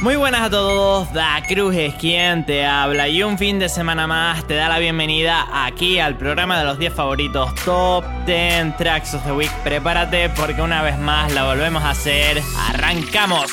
Muy buenas a todos, Da Cruz es quien te habla y un fin de semana más te da la bienvenida aquí al programa de los 10 favoritos Top 10 Tracks of the Week. Prepárate porque una vez más la volvemos a hacer. ¡Arrancamos!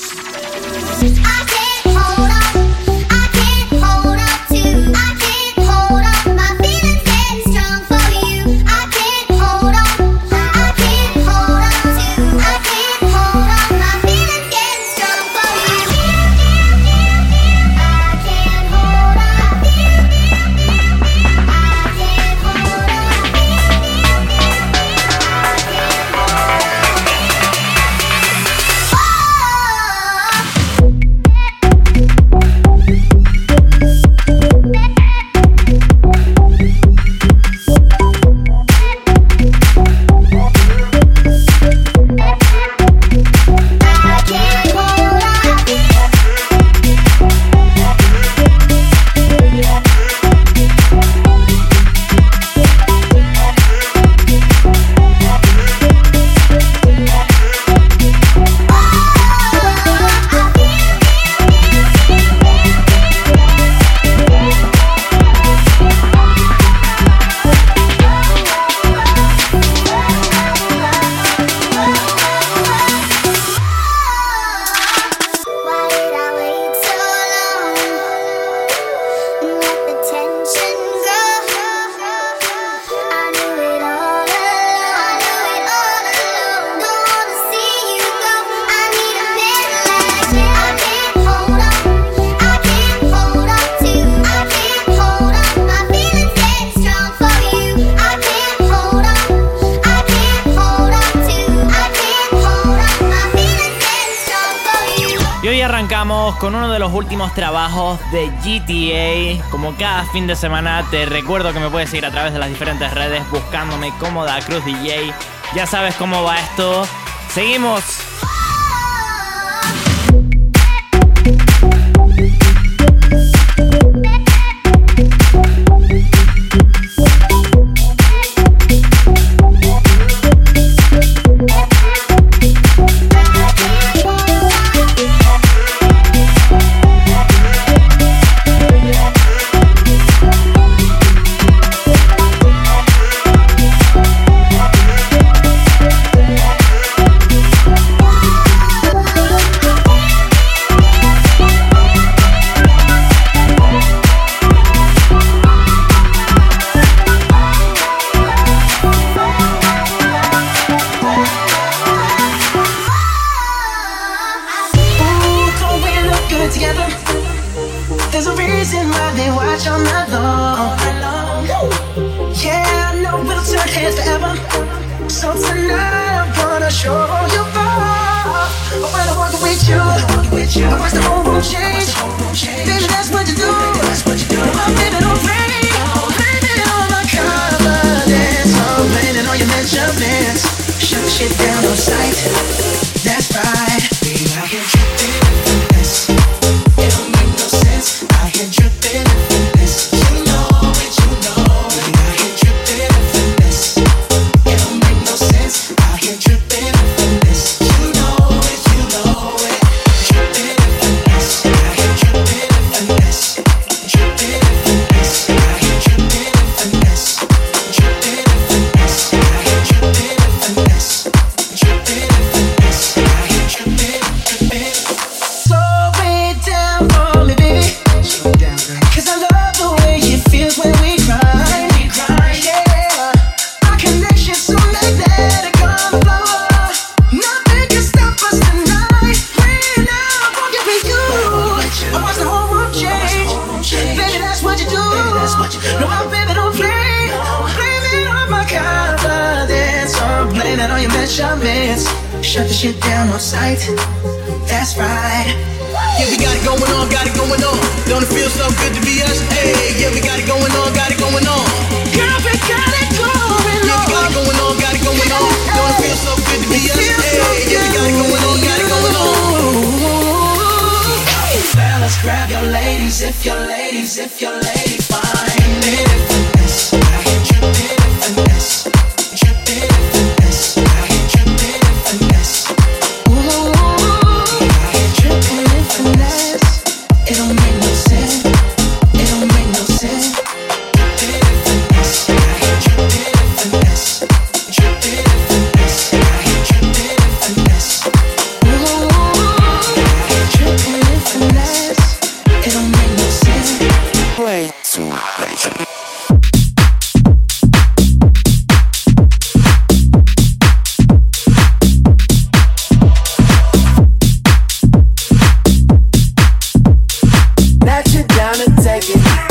Con uno de los últimos trabajos de GTA. Como cada fin de semana, te recuerdo que me puedes seguir a través de las diferentes redes buscándome como Da Cruz DJ. Ya sabes cómo va esto. Seguimos. if you're ladies, if you're ladies.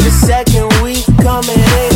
the second week coming in.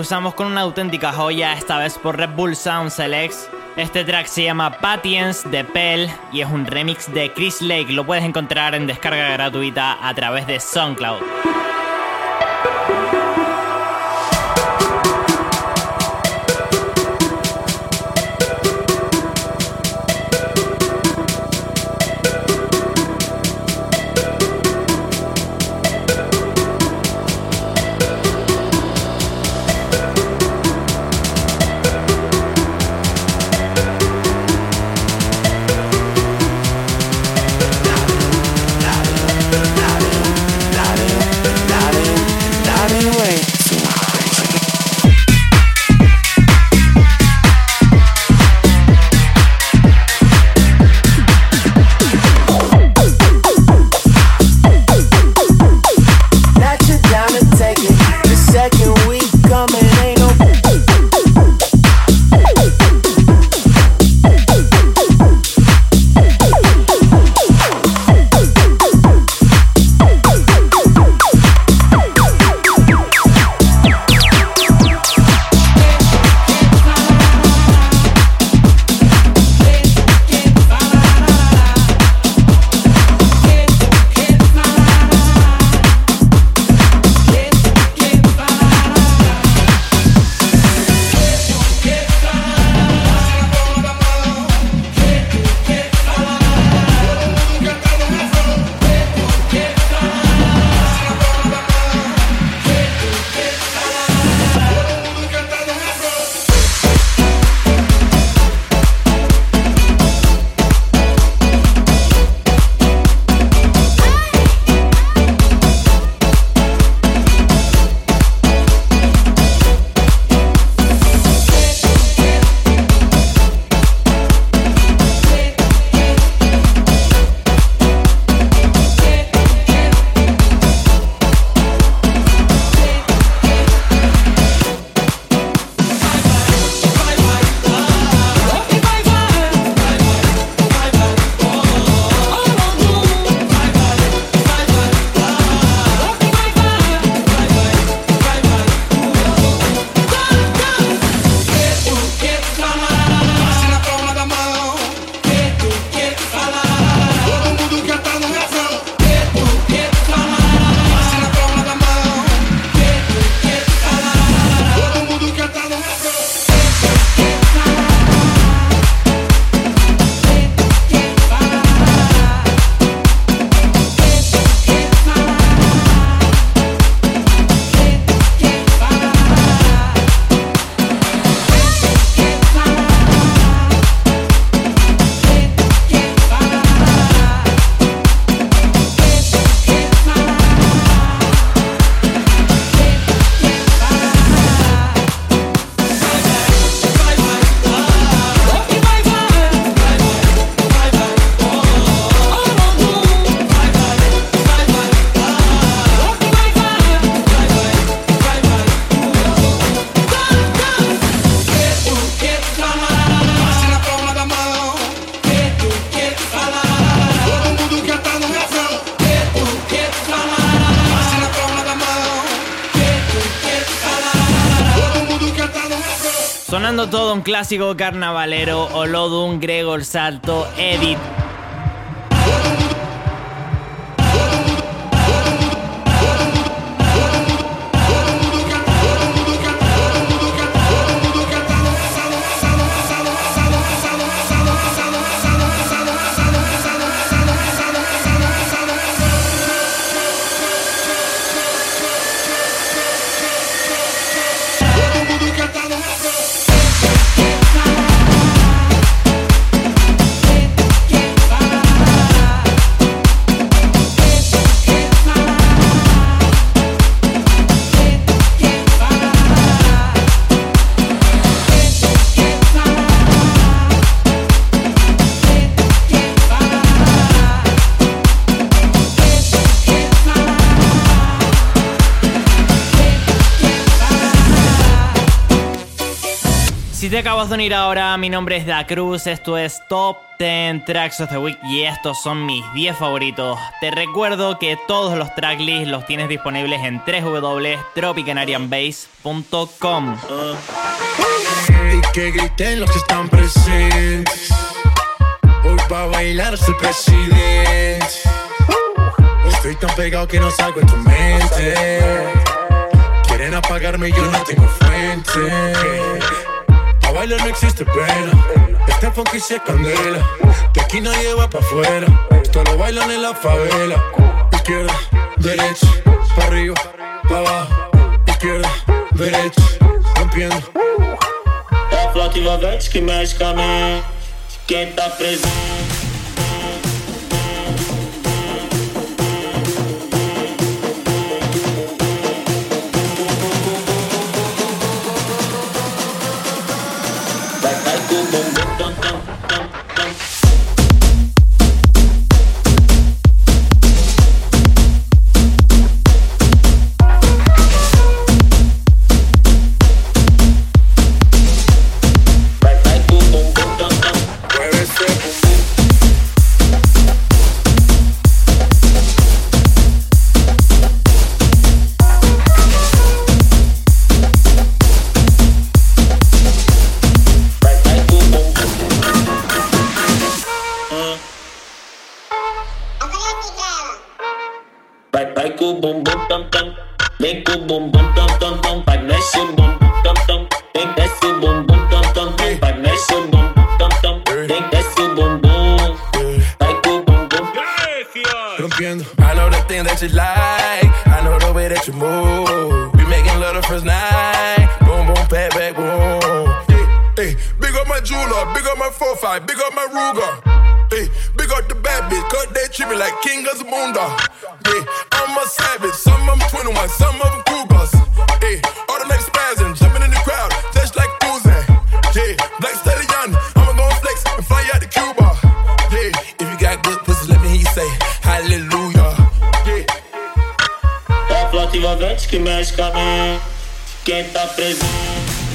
Cruzamos con una auténtica joya, esta vez por Red Bull Sound Selects. Este track se llama Patience de Pell y es un remix de Chris Lake. Lo puedes encontrar en descarga gratuita a través de SoundCloud. Clásico carnavalero, Olodum, Gregor Salto, Edit, acabas de unir ahora, mi nombre es Da Cruz, esto es Top 10 Tracks of the Week y estos son mis 10 favoritos. Te recuerdo que todos los tracklists los tienes disponibles en www.tropicanarianbase.com. Y que griten los que están presentes. Hoy pa' bailar es el presidente. Estoy tan pegado que no salgo en tu mente. Quieren apagarme y yo no tengo fuente. A bailar no existe pena. Este funky se candela. De aquí nadie va pa' afuera. Esto lo bailan en la favela. Izquierda, derecha, pa' arriba, pa' abajo. Izquierda, derecha, rompiendo. É a flauta envolvente que mexe. Quem presente. Trippin' like King of the Zamunda. Hey, I'm a savage, some of them 21, some of them Cougars. Hey, automatic spasm, jumping in the crowd, just like Uzi. Yeah, Black Stallion, I'ma go flex and fly out to Cuba. Yeah, if you got good pussy, let me hear you say hallelujah. Yeah. É a flauta envolvente que mexe com a mente. Quem tá presente.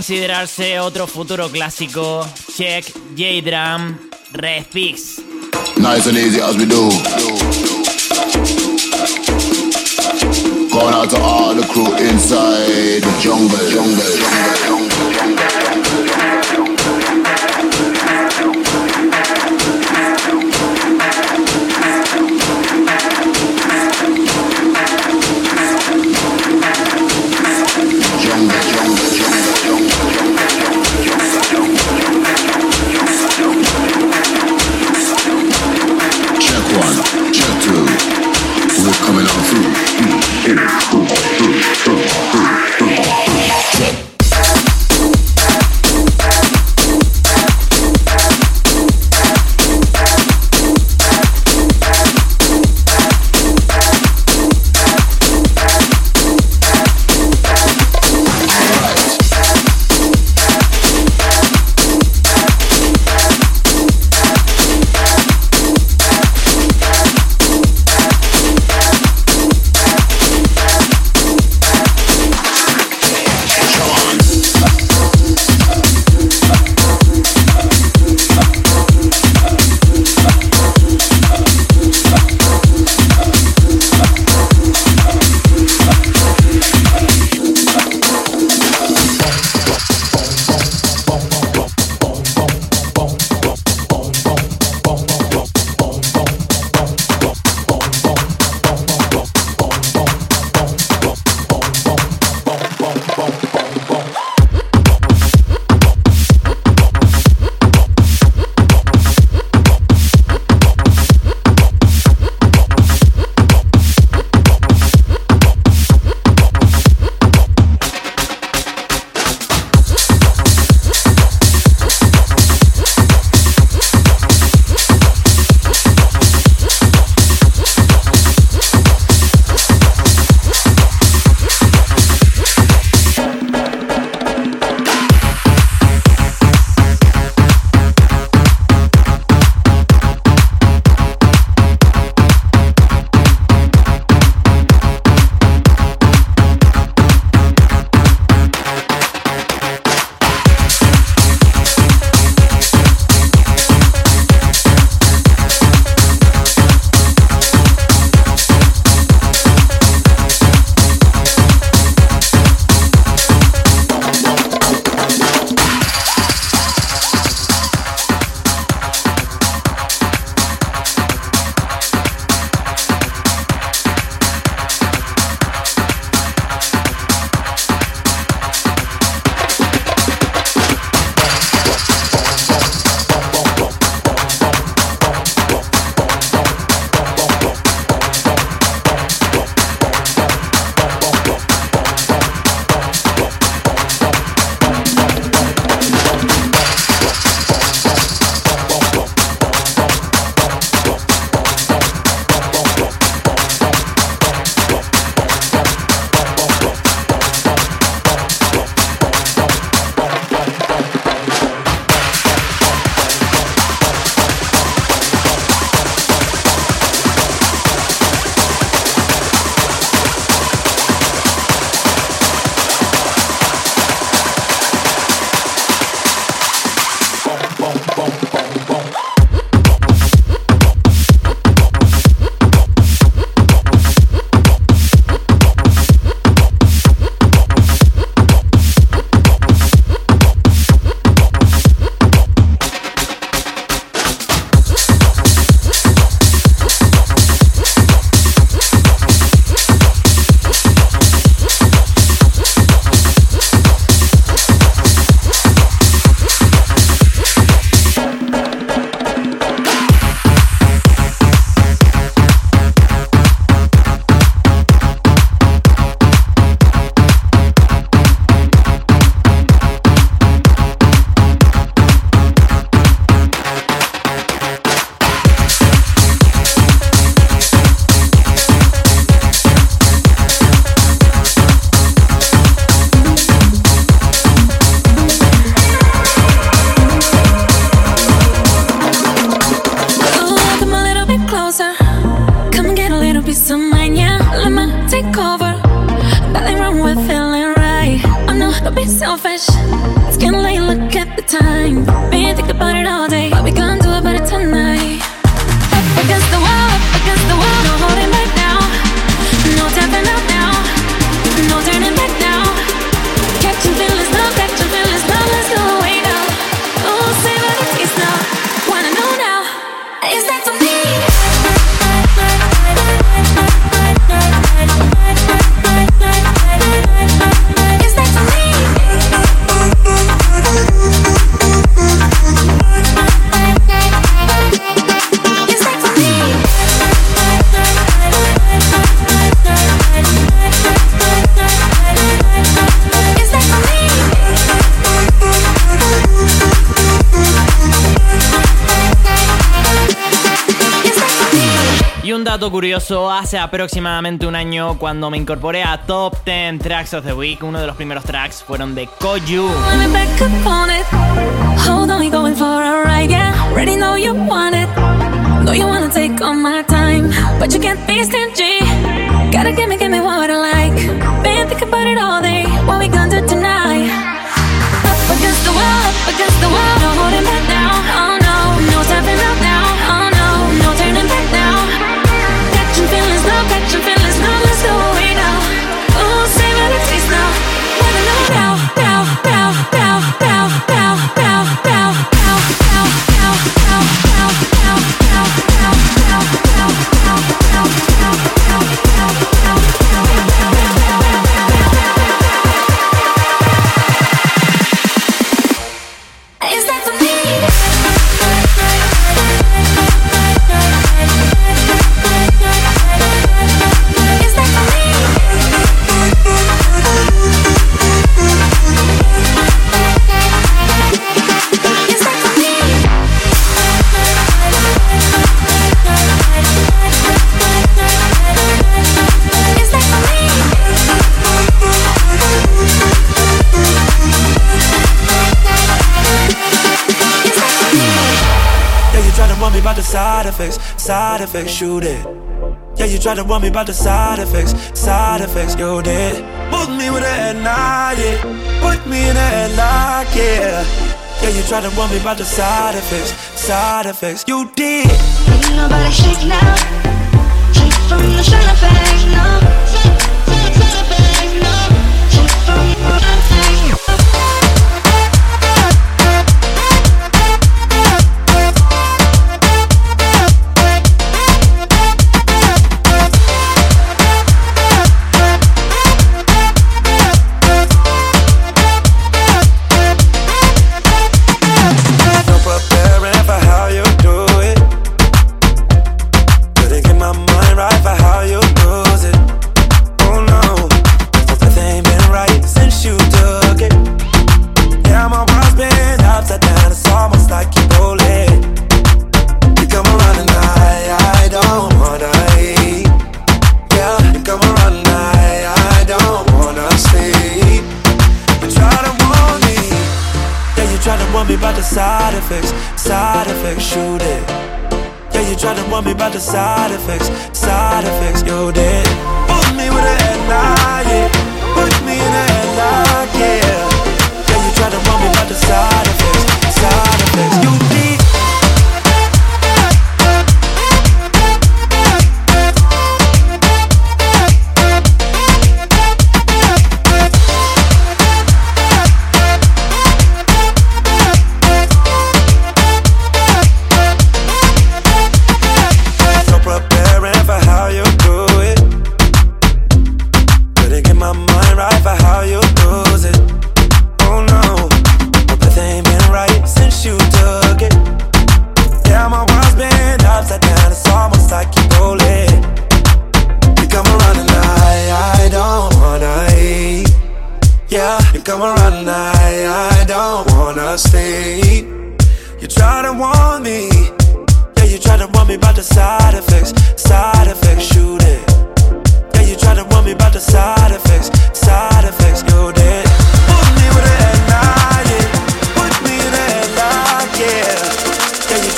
Considerarse otro futuro clásico, Check, J-Drum, Respix. Nice and easy as we do. Going out to all the crew inside the jungle, jungle, jungle, jungle, curioso, hace aproximadamente un año cuando me incorporé a Top 10 Tracks of the Week, uno de los primeros tracks fueron de Koyu. Gotta effects, side effects, shoot it. Yeah, you tried to warn me about the side effects, side effects, you did. Put me with a headlock, yeah. Put me in a headlock, yeah. Yeah, you tried to warn me about the side effects, side effects, you did. Ain't nobody shake now. Shake from the side effects, no.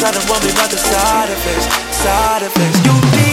Try to warn me about the side effects. Side effects, you did.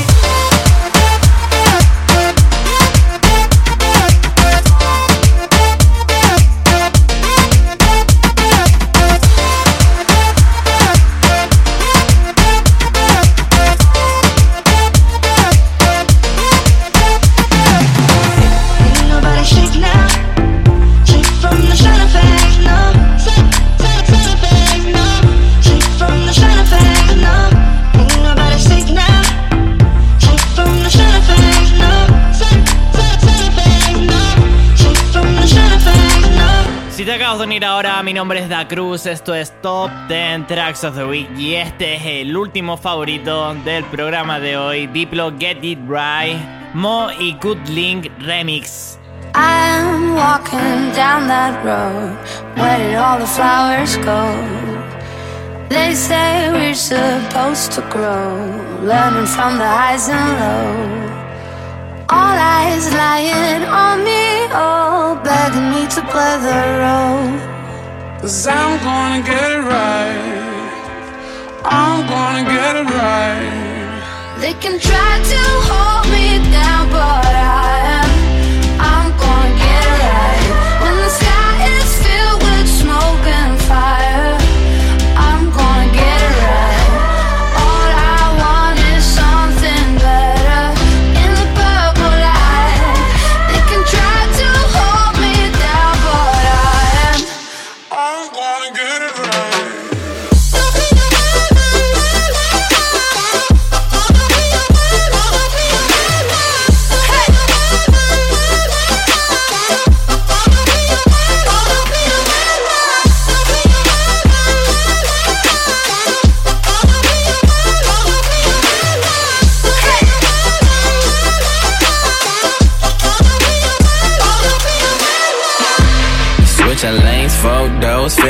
Acabas de unir ahora, mi nombre es Da Cruz, esto es Top 10 Tracks of the Week y este es el último favorito del programa de hoy, Diplo Get It Right, Mo y Good Link Remix. I'm walking down that road. Where did all the flowers go? They say we're supposed to grow, learning from the highs and lows. All eyes lying on me, all begging me to play the role. Cause I'm gonna get it right. I'm gonna get it right. They can try to hold me down, but I am.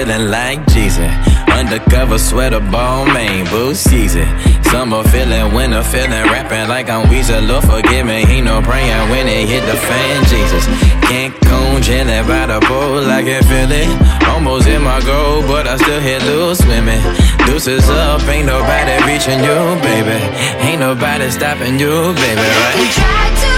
Feeling like Jesus. Undercover sweater, ball main, boost easy. Summer feeling, winter feeling, rapping like I'm Weezer. Lord forgive me, ain't no praying when it hit the fan, Jesus. Cancun, chilling by the pool, I can feel it. Almost in my goal, but I still hit loose swimming. Deuces up, ain't nobody reaching you, baby. Ain't nobody stopping you, baby, right? They try to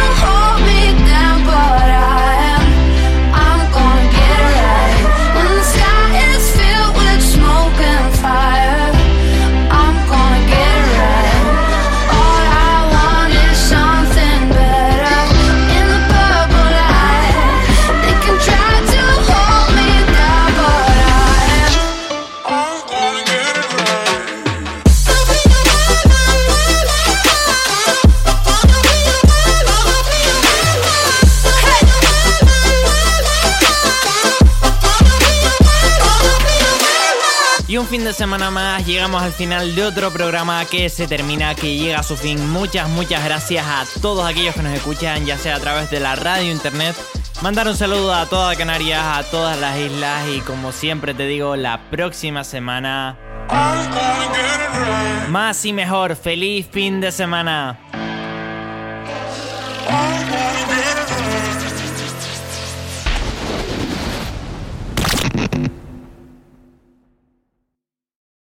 semana más, llegamos al final de otro programa que se termina, que llega a su fin. Muchas, muchas gracias a todos aquellos que nos escuchan, ya sea a través de la radio, internet. Mandar un saludo a toda Canarias, a todas las islas y como siempre te digo, la próxima semana más y mejor. Feliz fin de semana.